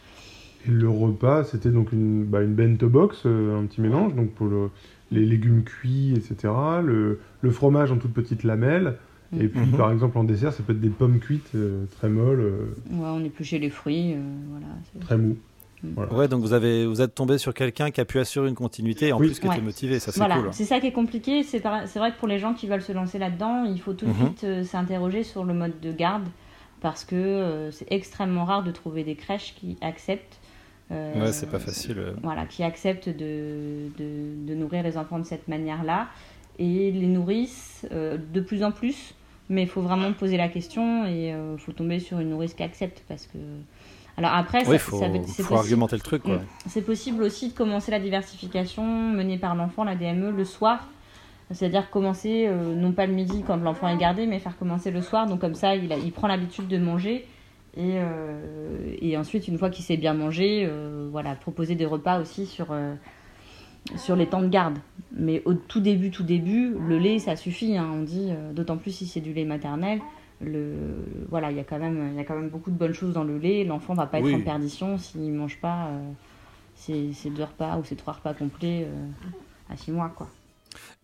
Et le repas, c'était donc une, bah, une bento box, euh, un petit mélange, donc pour le- les légumes cuits, etc. Le, le fromage en toutes petites lamelles. Et puis, Mhm. par exemple, en dessert, ça peut être des pommes cuites euh, très molles, euh, Ouais, on épluchait les fruits. euh, voilà, c'est- très mous. Ouais, donc vous, avez, vous êtes tombé sur quelqu'un qui a pu assurer une continuité et en Oui. plus qui Ouais. était motivé, ça c'est Voilà, cool. c'est ça qui est compliqué. C'est par- c'est vrai que pour les gens qui veulent se lancer là-dedans, il faut tout de Mhm. suite euh, s'interroger sur le mode de garde parce que euh, c'est extrêmement rare de trouver des crèches qui acceptent. Euh, Ouais, c'est pas facile. euh. Voilà, qui acceptent de, de, de nourrir les enfants de cette manière-là. Et les nourrices, euh, de plus en plus, mais il faut vraiment poser la question et il faut tomber sur une nourrice qui accepte parce que. Alors après, ça, il faut, ça veut- faut c'est possible- argumenter le truc. Quoi. Mm. C'est possible aussi de commencer la diversification menée par l'enfant, la DME, le soir. C'est-à-dire commencer, euh, non pas le midi quand l'enfant est gardé, mais faire commencer le soir. Donc comme ça, il, a- il prend l'habitude de manger. Et, euh, et ensuite, une fois qu'il sait bien manger, euh, voilà, proposer des repas aussi sur, euh, sur les temps de garde. Mais au tout début, tout début, le lait, ça suffit. hein, on dit, d'autant plus si c'est du lait maternel. Le, voilà, il y a quand même, il y a quand même beaucoup de bonnes choses dans le lait. L'enfant va pas être Oui. en perdition s'il mange pas euh, ses, ses deux repas ou ses trois repas complets euh, à six mois, quoi.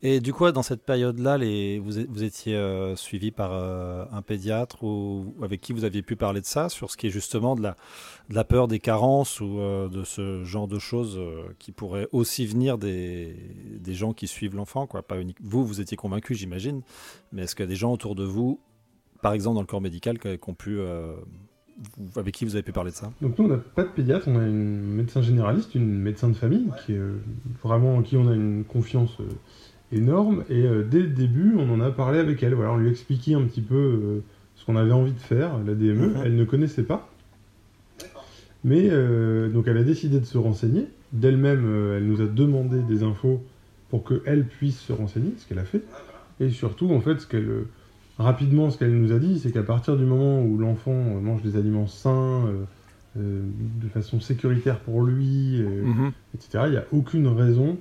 Et du coup, dans cette période-là, vous, vous étiez euh, suivi par euh, un pédiatre ou avec qui vous aviez pu parler de ça, sur ce qui est justement de la, peur des carences ou euh, de ce genre de choses qui pourraient aussi venir des, des gens qui suivent l'enfant. quoi. Pas unique... Vous, vous étiez convaincu, j'imagine, mais est-ce qu'il y a des gens autour de vous, par exemple dans le corps médical, qui ont pu, avec qui vous avez pu parler de ça Donc nous, on n'a pas de pédiatre, on a une médecin généraliste, une médecin de famille, qui est euh, vraiment en qui on a une confiance euh, énorme. Et euh, dès le début, on en a parlé avec elle. Voilà, on lui a expliqué un petit peu ce qu'on avait envie de faire, la DME. Mhm. Elle ne connaissait pas. Mais euh, donc elle a décidé de se renseigner. D'elle-même, euh, elle nous a demandé des infos pour qu'elle puisse se renseigner, ce qu'elle a fait. Et surtout, en fait, ce qu'elle, euh, rapidement, ce qu'elle nous a dit, c'est qu'à partir du moment où l'enfant euh, mange des aliments sains, euh, euh, de façon sécuritaire pour lui, euh, Mhm. etc., il n'y a aucune raison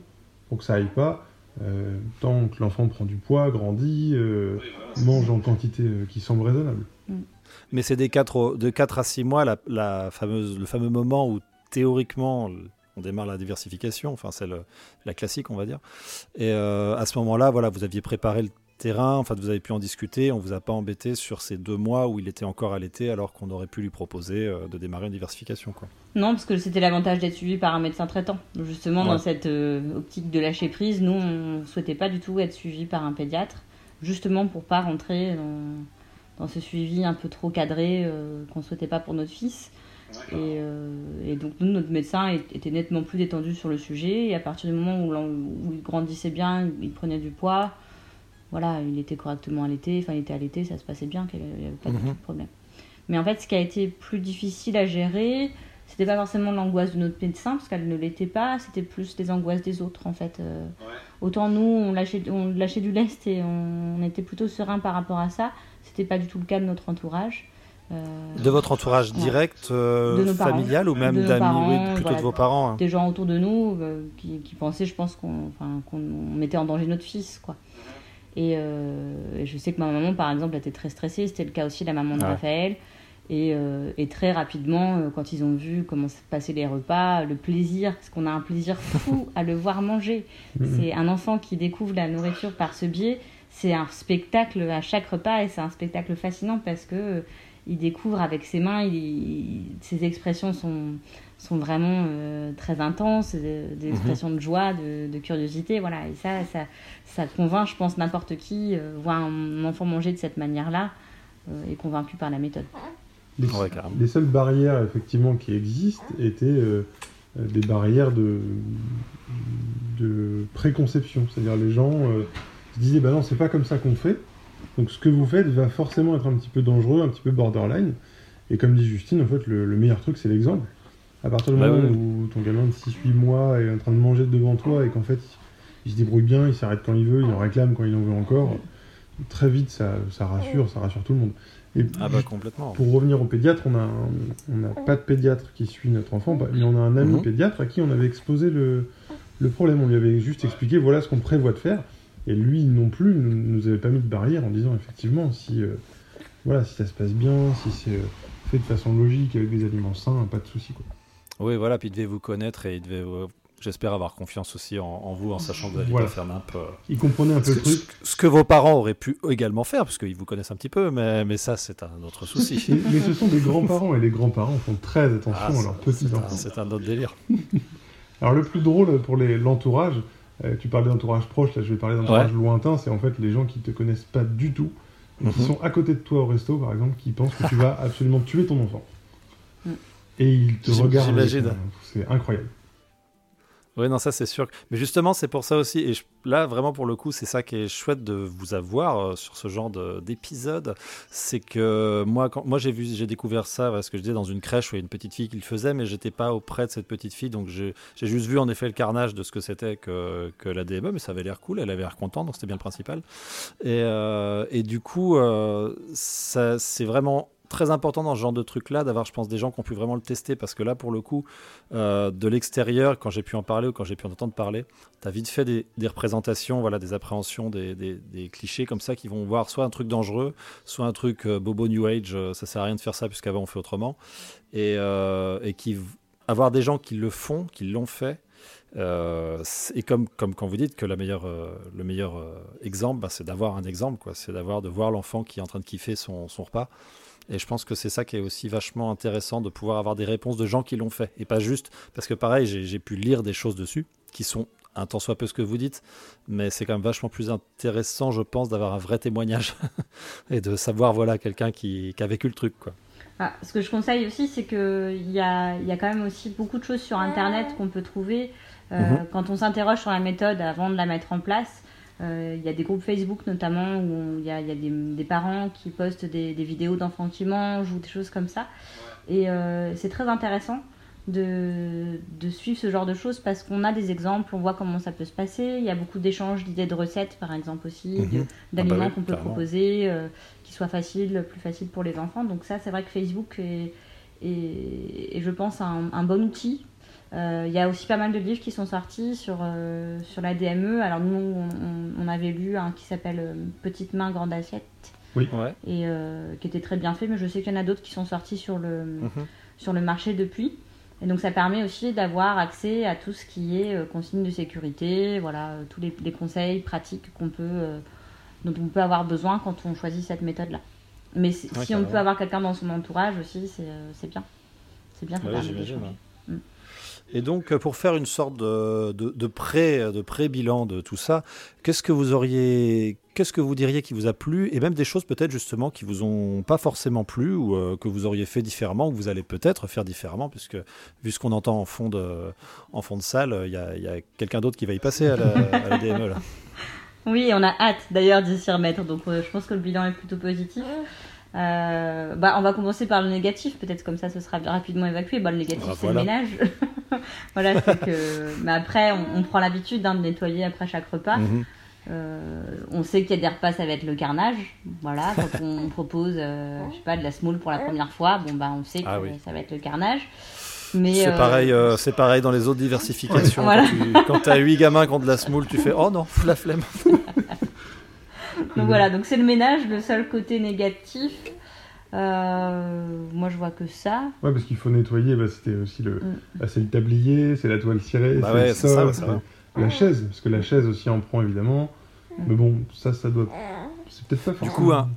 pour que ça aille pas. euh, tant que l'enfant prend du poids, grandit, euh, mange en quantité euh, qui semble raisonnable. Mais c'est des 4, de 4 à 6 mois la, la fameuse, le fameux moment où théoriquement on démarre la diversification, enfin c'est la classique on va dire. Et euh, à ce moment-là, voilà, vous aviez préparé le terrain, en fait vous avez pu en discuter, on vous a pas embêté sur ces deux mois où il était encore allaité alors qu'on aurait pu lui proposer euh, de démarrer une diversification. Quoi. Non, parce que c'était l'avantage d'être suivi par un médecin traitant. Justement, Ouais. dans cette euh, optique de lâcher prise, nous, on souhaitait pas du tout être suivi par un pédiatre, justement pour pas rentrer dans, dans ce suivi un peu trop cadré euh, qu'on souhaitait pas pour notre fils. Et, euh, et donc, nous, notre médecin était nettement plus détendu sur le sujet. Et à partir du moment où il grandissait bien, il prenait du poids, voilà, il était correctement allaité, enfin, il était allaité, ça se passait bien, qu'il n'y avait pas du Mhm. de problème. Mais en fait, ce qui a été plus difficile à gérer, c'était pas forcément l'angoisse de notre médecin, parce qu'elle ne l'était pas, c'était plus les angoisses des autres, en fait. Euh, Autant nous, on lâchait, on lâchait du lest et on, on était plutôt serein par rapport à ça. C'était pas du tout le cas de notre entourage. Euh, De votre entourage Ouais. direct, euh, De parents. familial ou même De d'amis, oui, plutôt voilà. de vos parents hein. des gens autour de nous euh, qui, qui pensaient, je pense, qu'on mettait en danger notre fils, quoi. Et, euh, et je sais que ma maman, par exemple, était très stressée. C'était le cas aussi de la maman de. Raphaël. Et, euh, et très rapidement, euh, quand ils ont vu comment se passaient les repas, le plaisir, parce qu'on a un plaisir fou à le voir manger. Mhm. C'est un enfant qui découvre la nourriture par ce biais. C'est un spectacle à chaque repas et c'est un spectacle fascinant parce que euh, il découvre avec ses mains, il- il- ses expressions sont, sont vraiment euh, très intenses, euh, des expressions de joie, de, de curiosité, voilà. Et ça, ça, ça convainc, je pense, n'importe qui, euh, voir un enfant manger de cette manière-là, euh, est convaincu par la méthode. Les, Ouais, carrément. les seules barrières effectivement qui existent étaient des barrières de, de préconception. C'est-à-dire les gens euh, se disaient bah non c'est pas comme ça qu'on fait. Donc ce que vous faites va forcément être un petit peu dangereux, un petit peu borderline. Et comme dit Justine, en fait le, le meilleur truc c'est l'exemple. À partir du Bah moment ouais. où ton gamin de 6-8 mois est en train de manger devant toi et qu'en fait il se débrouille bien, il s'arrête quand il veut, il en réclame quand il en veut encore, très vite ça, ça rassure, ça rassure tout le monde. Et Ah bah complètement. pour revenir au pédiatre, on a n'a pas de pédiatre qui suit notre enfant, bah, mais on a un ami Mhm. pédiatre à qui on avait exposé le, le problème. On lui avait juste expliqué voilà ce qu'on prévoit de faire. Et lui non plus ne nous avait pas mis de barrière en disant effectivement si, euh, voilà, si ça se passe bien, si c'est euh, fait de façon logique avec des aliments sains, pas de souci. Quoi. Oui, voilà, puis il devait vous connaître et il devait, euh, j'espère, avoir confiance aussi en, en vous, en sachant que vous allez Voilà. faire nimp. euh, Il comprenait un peu le truc. ce que vos parents auraient pu également faire, parce qu'ils vous connaissent un petit peu, mais, mais ça, c'est un autre souci. Mais, mais ce sont des grands-parents et les grands-parents font très attention Ah, à leurs un, petits-enfants. c'est un autre délire. Alors le plus drôle pour l'entourage, euh, tu parlais d'entourage proche, là je vais parler d'entourage lointain, c'est en fait les gens qui te connaissent pas du tout, et qui Mhm. sont à côté de toi au resto par exemple, qui pensent que tu vas absolument tuer ton enfant. Et ils te avec j'imagine. C'est incroyable. Oui, non, ça c'est sûr. Mais justement, c'est pour ça aussi. Et je- là, vraiment, pour le coup, c'est ça qui est chouette de vous avoir euh, sur ce genre de- d'épisode. C'est que moi, quand, moi j'ai vu, j'ai découvert ça, parce que je disais, dans une crèche où il y a une petite fille qui le faisait, mais j'étais pas auprès de cette petite fille. Donc j'ai j'ai juste vu en effet le carnage de ce que c'était que, que la DME, mais ça avait l'air cool, elle avait l'air contente, donc c'était bien le principal. Et, euh, et du coup, euh, ça- c'est vraiment très important dans ce genre de truc-là d'avoir, je pense, des gens qui ont pu vraiment le tester parce que là, pour le coup, euh, de l'extérieur, quand j'ai pu en parler ou quand j'ai pu en entendre parler, tu as vite fait des, représentations, voilà, des appréhensions, des, clichés comme ça qui vont voir soit un truc dangereux, soit un truc euh, bobo New Age, euh, ça sert à rien de faire ça puisqu'avant on fait autrement. Et, euh, et qui, avoir des gens qui le font, qui l'ont fait. euh, et comme, comme quand vous dites que la meilleure, le meilleur exemple, bah, c'est d'avoir un exemple, quoi. C'est d'avoir de voir l'enfant qui est en train de kiffer son, son repas. Et je pense que c'est ça qui est aussi vachement intéressant de pouvoir avoir des réponses de gens qui l'ont fait. Et pas juste, parce que pareil, j'ai pu lire des choses dessus qui sont un tant soit peu ce que vous dites, mais c'est quand même vachement plus intéressant, je pense, d'avoir un vrai témoignage et de savoir, voilà, quelqu'un qui, qui a vécu le truc, quoi. Ah, ce que je conseille aussi, c'est qu'il y a, y a quand même aussi beaucoup de choses sur Internet qu'on peut trouver. Euh, Mhm. Quand on s'interroge sur la méthode avant de la mettre en place, il y a des groupes Facebook notamment où il y a, il y a des, des parents qui postent des, des vidéos d'enfants qui mangent ou des choses comme ça. Et euh, c'est très intéressant de, de suivre ce genre de choses parce qu'on a des exemples, on voit comment ça peut se passer. Il y a beaucoup d'échanges d'idées de recettes, par exemple, aussi, Ah d'aliments bah oui, qu'on peut clairement. proposer, euh, qui soient faciles, plus faciles pour les enfants. Donc ça, c'est vrai que Facebook est, est- est, je pense, un, un bon outil. Euh, Il y a aussi pas mal de livres qui sont sortis sur, euh, sur la DME. Alors nous, on, on- on avait lu un qui s'appelle euh, Petite main, grande assiette, Ouais. et euh, qui était très bien fait, mais je sais qu'il y en a d'autres qui sont sortis sur le, Mhm. sur le marché depuis. Et donc ça permet aussi d'avoir accès à tout ce qui est euh, consigne de sécurité, voilà, tous les, les conseils pratiques qu'on peut, euh, dont on peut avoir besoin quand on choisit cette méthode-là. Mais si, Ouais, si on peut avoir quelqu'un dans son entourage aussi, c'est c'est bien. C'est bien, ça Ouais, permet j'imagine, d'échanger. ouais. Mm. Et donc, euh, pour faire une sorte de, de, de pré, de pré-bilan de tout ça, qu'est-ce que vous auriez, qu'est-ce que vous diriez qui vous a plu, et même des choses peut-être justement qui vous ont pas forcément plu ou euh, que vous auriez fait différemment ou que vous allez peut-être faire différemment, puisque vu ce qu'on entend en fond de, en fond de salle, il y a, il y a quelqu'un d'autre qui va y passer à la, à la DME là. Oui, on a hâte d'ailleurs d'y s'y remettre, donc euh, je pense que le bilan est plutôt positif. Euh, bah, on va commencer par le négatif, peut-être comme ça ce sera rapidement évacué. Bah, le négatif, Ah, c'est voilà. le ménage. voilà, c'est que. Mais après, on, on prend l'habitude hein, de nettoyer après chaque repas. Mhm. Euh, on sait qu'il y a des repas, ça va être le carnage. Voilà, quand on propose, euh, je sais pas, de la semoule pour la première fois, bon bah on sait que Ah oui. ça va être le carnage. Mais C'est euh, pareil, euh, c'est pareil dans les autres diversifications. Voilà. Quand tu as 8 gamins qui ont de la semoule, tu fais oh non, la flemme. Donc voilà, donc c'est le ménage, le seul côté négatif. Euh, moi je vois que ça. Ouais, parce qu'il faut nettoyer, bah, c'était aussi le, Mm. bah, c'est le tablier, c'est la toile cirée, Bah c'est ouais, le c'est ça, sol, ouais, vrai. la chaise, parce que la chaise aussi en prend évidemment. Mm. Mais bon, ça, ça doit. C'est peut-être pas Du forcément. coup, hein,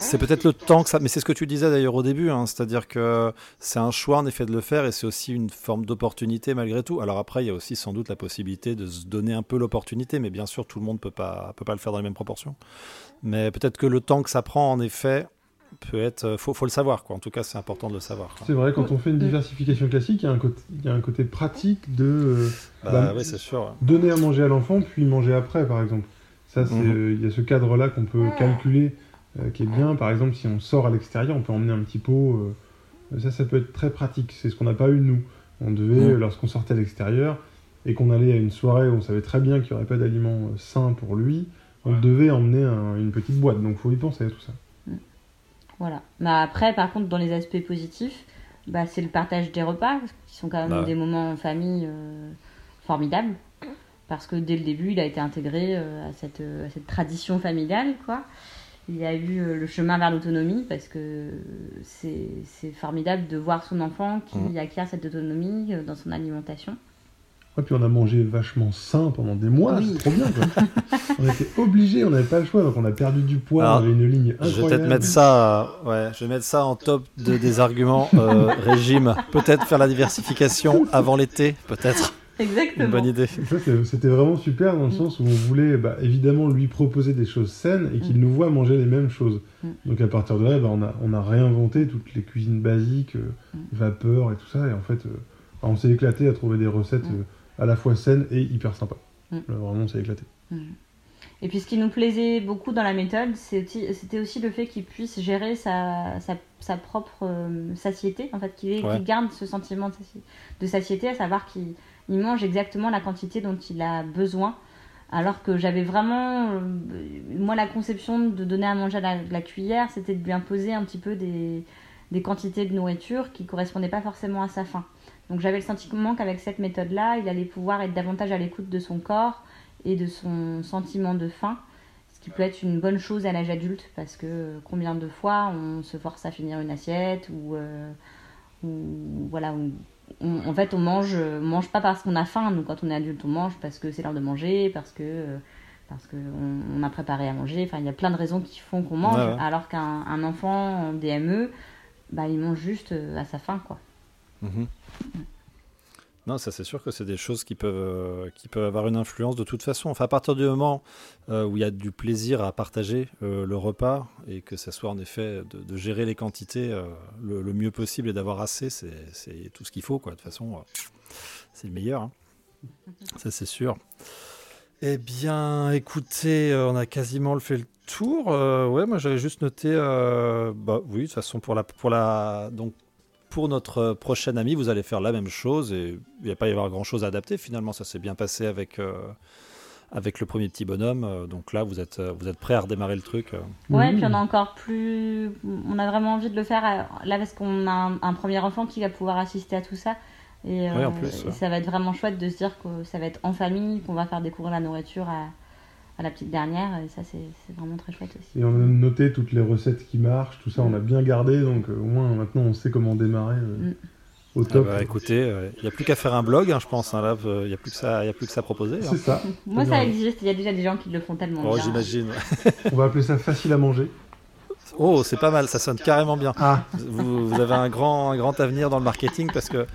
c'est peut-être le temps que ça. Mais c'est ce que tu disais d'ailleurs au début, hein, c'est-à-dire que c'est un choix en effet de le faire et c'est aussi une forme d'opportunité malgré tout. Alors après, il y a aussi sans doute la possibilité de se donner un peu l'opportunité, mais bien sûr, tout le monde peut pas peut pas le faire dans les mêmes proportions. Mais peut-être que le temps que ça prend, en effet, peut être. euh, Faut, faut le savoir, quoi. En tout cas, c'est important de le savoir. C'est vrai, quand on fait une diversification classique, il y a un côté, il y a un côté pratique de euh, Bah, bah, oui, c'est sûr. donner à manger à l'enfant, puis manger après, par exemple. Ça, c'est, Mhm. euh, il y a ce cadre-là qu'on peut calculer, euh, qui est bien. Par exemple, si on sort à l'extérieur, on peut emmener un petit pot. euh, ça, ça peut être très pratique. C'est ce qu'on n'a pas eu nous. On devait, lorsqu'on sortait à l'extérieur et qu'on allait à une soirée où on savait très bien qu'il n'y aurait pas d'aliments euh, sains pour lui, on devait emmener un- une petite boîte. Donc, faut y penser à tout ça. Voilà. Mais après, par contre, dans les aspects positifs, bah, c'est le partage des repas, qui sont quand même Bah ouais. des moments en famille euh, formidables. Parce que dès le début, il a été intégré euh, à, cette, euh, à cette tradition familiale, quoi. Il y a eu euh, le chemin vers l'autonomie, parce que c'est formidable de voir son enfant qui Mhm. acquiert cette autonomie euh, dans son alimentation. Et puis on a mangé vachement sain pendant des mois, Oui. c'est trop bien quoi. on était obligés, on n'avait pas le choix, donc on a perdu du poids, Alors, on avait une ligne Je vais incroyable. peut-être mettre ça, euh, ouais, je vais mettre ça en top de, des arguments euh, régime. Peut-être faire la diversification avant l'été, peut-être. Exactement. Une bonne idée. C'était vraiment super dans le sens où on voulait bah, évidemment lui proposer des choses saines et qu'il nous voit manger les mêmes choses. Mm. Donc à partir de là, bah, on, a, on a réinventé toutes les cuisines basiques, euh, Mm. vapeur et tout ça. Et en fait, euh, on s'est éclaté à trouver des recettes Mm. euh, à la fois saines et hyper sympas. Mm. Là, vraiment, on s'est éclaté. Et puis ce qui nous plaisait beaucoup dans la méthode, c'était aussi le fait qu'il puisse gérer sa, sa, sa propre euh, satiété, en fait, qu'il Ouais. garde ce sentiment de satiété, à savoir qu'il il mange exactement la quantité dont il a besoin. Alors que j'avais vraiment, euh, moi, la conception de donner à manger à la, cuillère, c'était de lui imposer un petit peu des, quantités de nourriture qui correspondaient pas forcément à sa faim. Donc j'avais le sentiment qu'avec cette méthode-là, il allait pouvoir être davantage à l'écoute de son corps et de son sentiment de faim, ce qui peut être une bonne chose à l'âge adulte, parce que combien de fois on se force à finir une assiette ou, euh, voilà, on- en fait on mange, on mange pas parce qu'on a faim, nous quand on est adulte on mange parce que c'est l'heure de manger, parce que euh, parce que on, a préparé à manger, enfin il y a plein de raisons qui font qu'on mange, Ouais, ouais. alors qu'un un enfant en DME, bah il mange juste euh, à sa faim quoi. Mhm. Non, ça c'est sûr que c'est des choses qui peuvent, euh, qui peuvent avoir une influence de toute façon. Enfin, à partir du moment euh, où il y a du plaisir à partager euh, le repas et que ça soit en effet de, de gérer les quantités euh, le, le mieux possible et d'avoir assez, c'est c'est tout ce qu'il faut. Quoi. De toute façon, euh, c'est le meilleur. hein. Ça c'est sûr. Eh bien, écoutez, on a quasiment fait le tour. Euh, ouais, moi j'avais juste noté, euh, bah oui, de toute façon pour la, pour la, donc pour notre prochaine amie, vous allez faire la même chose et il n'y a pas y avoir grand chose à adapter. Finalement, ça s'est bien passé avec, euh, avec le premier petit bonhomme. Euh, donc là, vous êtes, euh, vous êtes prêt à redémarrer le truc. euh. Ouais, Mhm. puis on a encore plus. On a vraiment envie de le faire euh, là parce qu'on a un, un premier enfant qui va pouvoir assister à tout ça. Et, Ouais, en euh, plus, et ouais. ça va être vraiment chouette de se dire que ça va être en famille, qu'on va faire découvrir la nourriture à, à la petite dernière. Et ça, c'est vraiment très chouette aussi. Et on a noté toutes les recettes qui marchent, tout ça, on a bien gardé, donc euh, au moins maintenant on sait comment démarrer euh, Mm. au Ah top. bah, écoutez, il n'y a plus qu'à faire un blog, hein, je pense. hein, là, il n'y a plus que ça, y a plus que ça à proposer. hein. C'est ça. Moi, ça existe. Il y a déjà des gens qui le font tellement Oh, bien. j'imagine. On va appeler ça facile à manger. Oh, c'est pas mal, ça sonne carrément bien. Ah, Vous, vous avez un grand, un grand avenir dans le marketing parce que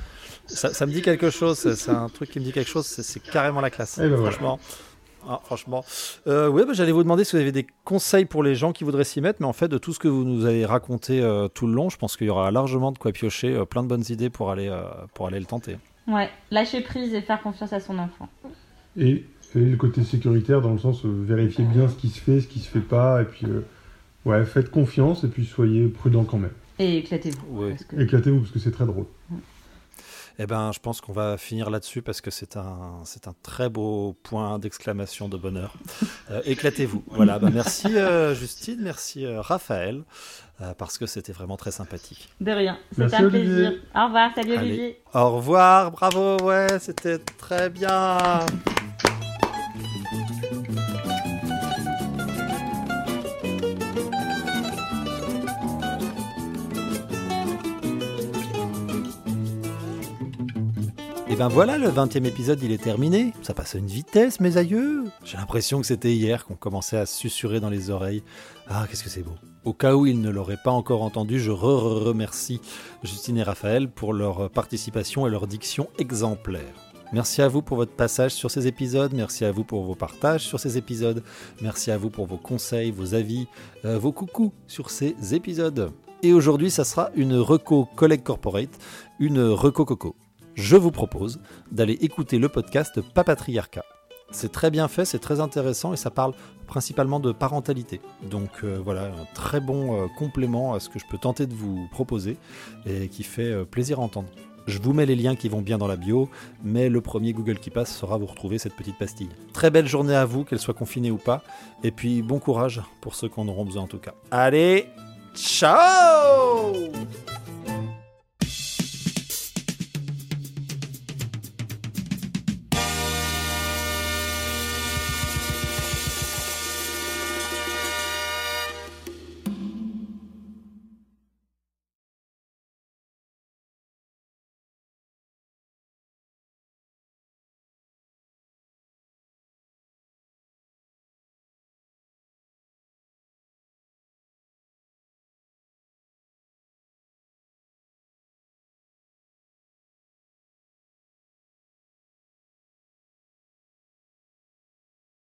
ça, ça me dit quelque chose. C'est un truc qui me dit quelque chose. C'est carrément la classe. Eh ben voilà. Franchement. Ah, franchement. Euh, ouais, bah, j'allais vous demander si vous avez des conseils pour les gens qui voudraient s'y mettre, mais en fait, de tout ce que vous nous avez raconté euh, tout le long, je pense qu'il y aura largement de quoi piocher, euh, plein de bonnes idées pour aller, euh, pour aller le tenter. Ouais, lâcher prise et faire confiance à son enfant. et, et le côté sécuritaire dans le sens euh, vérifier bien ce qui se fait, ce qui se fait pas, et puis euh, ouais, faites confiance et puis soyez prudent quand même. Et éclatez-vous. Oui. que- Éclatez-vous parce que c'est très drôle. Eh ben, je pense qu'on va finir là-dessus parce que c'est un, c'est un très beau point d'exclamation de bonheur. Euh, éclatez-vous. Voilà. Bah, merci euh, Justine, merci euh, Raphaël, euh, parce que c'était vraiment très sympathique. De rien. C'était Merci, un Olivier. plaisir. Au revoir. Salut Allez. Olivier. Au revoir, bravo, ouais, c'était très bien. Et ben voilà, le 20e épisode, il est terminé. Ça passe à une vitesse, mes aïeux. J'ai l'impression que c'était hier qu'on commençait à susurrer dans les oreilles. Ah, qu'est-ce que c'est beau. Au cas où ils ne l'auraient pas encore entendu, je re- remercie Justine et Raphaël pour leur participation et leur diction exemplaire. Merci à vous pour votre passage sur ces épisodes, merci à vous pour vos partages sur ces épisodes, merci à vous pour vos conseils, vos avis, euh, vos coucous sur ces épisodes. Et aujourd'hui, ça sera une reco collègue corporate, une reco coco. Je vous propose d'aller écouter le podcast Papatriarcat. C'est très bien fait, c'est très intéressant et ça parle principalement de parentalité. Donc euh, voilà, un très bon euh, complément à ce que je peux tenter de vous proposer et qui fait euh, plaisir à entendre. Je vous mets les liens qui vont bien dans la bio, mais le premier Google qui passe saura vous retrouver cette petite pastille. Très belle journée à vous, qu'elle soit confinée ou pas, et puis bon courage pour ceux qui en auront besoin en tout cas. Allez, ciao